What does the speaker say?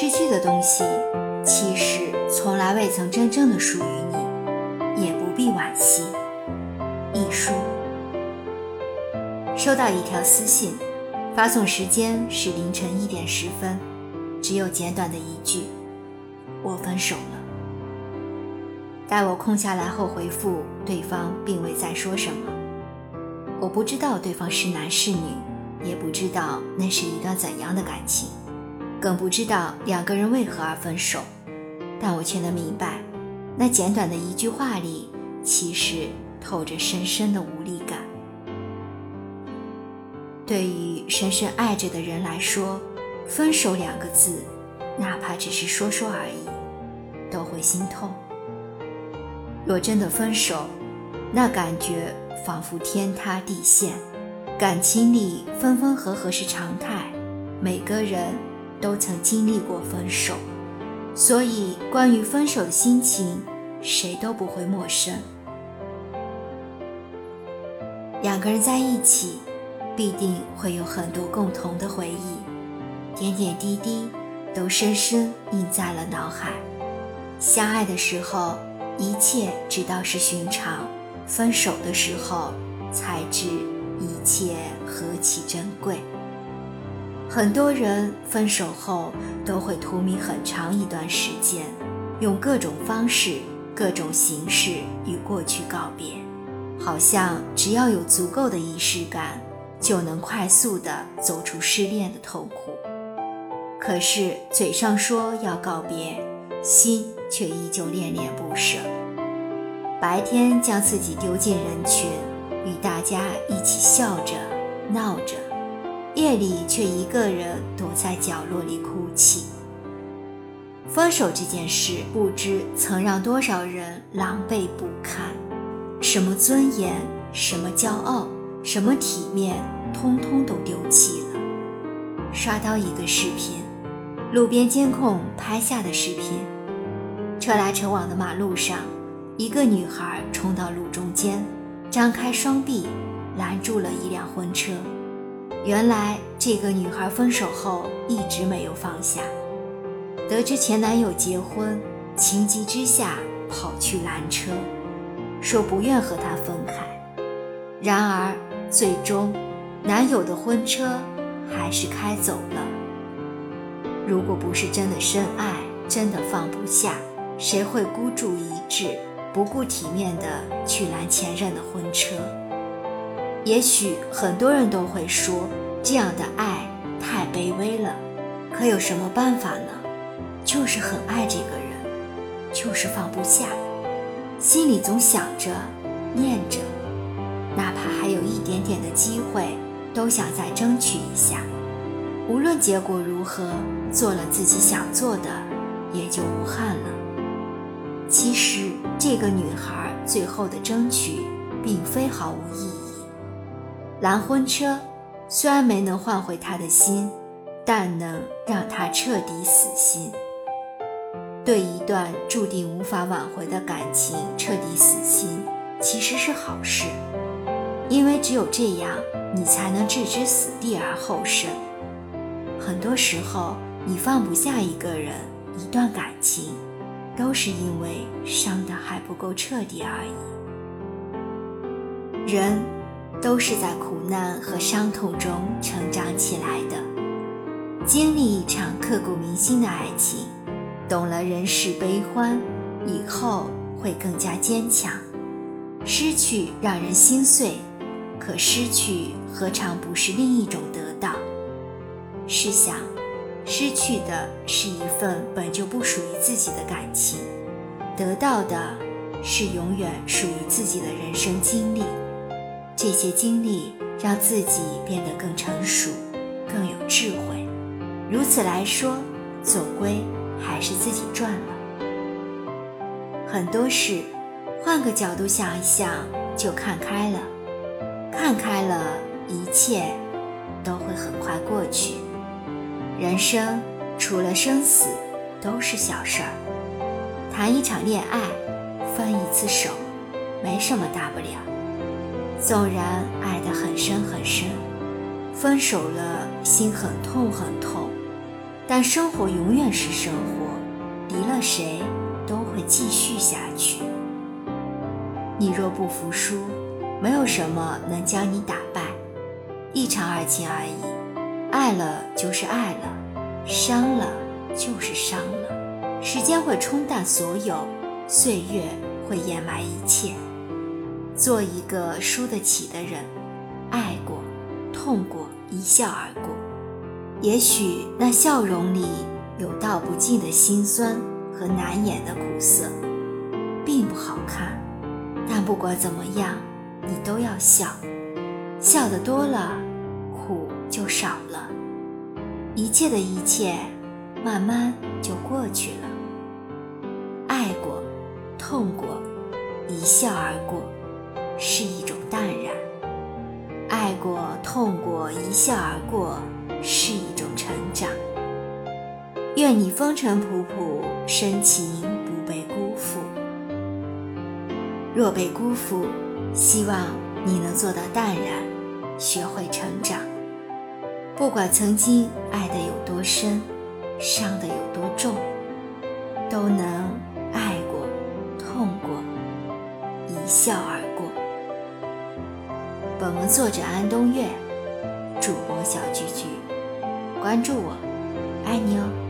失去的东西其实从来未曾真正的属于你，也不必惋惜。一书收到一条私信，发送时间是凌晨一点十分，只有简短的一句：“我分手了。”待我空下来后回复，对方并未再说什么。我不知道对方是男是女，也不知道那是一段怎样的感情，更不知道两个人为何而分手。但我却能明白，那简短的一句话里，其实透着深深的无力感。对于深深爱着的人来说，分手两个字，哪怕只是说说而已，都会心痛。若真的分手，那感觉仿佛天塌地陷。感情里分分合合是常态，每个人都曾经历过分手，所以关于分手的心情，谁都不会陌生。两个人在一起。必定会有很多共同的回忆，点点滴滴都深深印在了脑海。相爱的时候，一切只道是寻常；分手的时候，才知一切何其珍贵。很多人分手后都会荼蘼很长一段时间，用各种方式、各种形式与过去告别，好像只要有足够的仪式感。就能快速地走出失恋的痛苦，可是嘴上说要告别，心却依旧恋恋不舍。白天将自己丢进人群，与大家一起笑着闹着，夜里却一个人躲在角落里哭泣。分手这件事，不知曾让多少人狼狈不堪，什么尊严，什么骄傲。什么体面，通通都丢弃了。刷到一个视频，路边监控拍下的视频。车来车往的马路上，一个女孩冲到路中间，张开双臂拦住了一辆婚车。原来这个女孩分手后一直没有放下，得知前男友结婚，情急之下跑去拦车，说不愿和他分开。然而。最终，男友的婚车还是开走了。如果不是真的深爱，真的放不下，谁会孤注一掷、不顾体面的去拦前任的婚车？也许很多人都会说，这样的爱太卑微了。可有什么办法呢？就是很爱这个人，就是放不下，心里总想着、念着。哪怕还有一点点的机会，都想再争取一下。无论结果如何，做了自己想做的，也就无憾了。其实，这个女孩最后的争取，并非毫无意义。拦婚车虽然没能换回他的心，但能让他彻底死心。对一段注定无法挽回的感情彻底死心，其实是好事。因为只有这样，你才能置之死地而后生。很多时候，你放不下一个人、一段感情，都是因为伤得还不够彻底而已。人都是在苦难和伤痛中成长起来的，经历一场刻骨铭心的爱情，懂了人世悲欢，以后会更加坚强。失去让人心碎。可失去何尝不是另一种得到？试想，失去的是一份本就不属于自己的感情，得到的是永远属于自己的人生经历。这些经历让自己变得更成熟，更有智慧。如此来说，总归还是自己赚了。很多事，换个角度想一想，就看开了。看开了，一切都会很快过去。人生除了生死，都是小事儿。谈一场恋爱，分一次手，没什么大不了。纵然爱得很深很深，分手了，心很痛很痛，但生活永远是生活，离了谁都会继续下去。你若不服输，没有什么能将你打败。一场爱情而已，爱了就是爱了，伤了就是伤了。时间会冲淡所有，岁月会掩埋一切。做一个输得起的人，爱过，痛过，一笑而过。也许那笑容里有道不尽的辛酸和难言的苦涩，并不好看。但不管怎么样，你都要笑，笑得多了，苦就少了，一切的一切，慢慢就过去了。爱过，痛过，一笑而过，是一种淡然；爱过，痛过，一笑而过，是一种成长。愿你风尘仆仆，深情不被辜负。若被辜负，希望你能做到淡然，学会成长。不管曾经爱的有多深，伤的有多重，都能爱过、痛过，一笑而。本文作者安东月，主播小菊菊，关注我，爱你哦。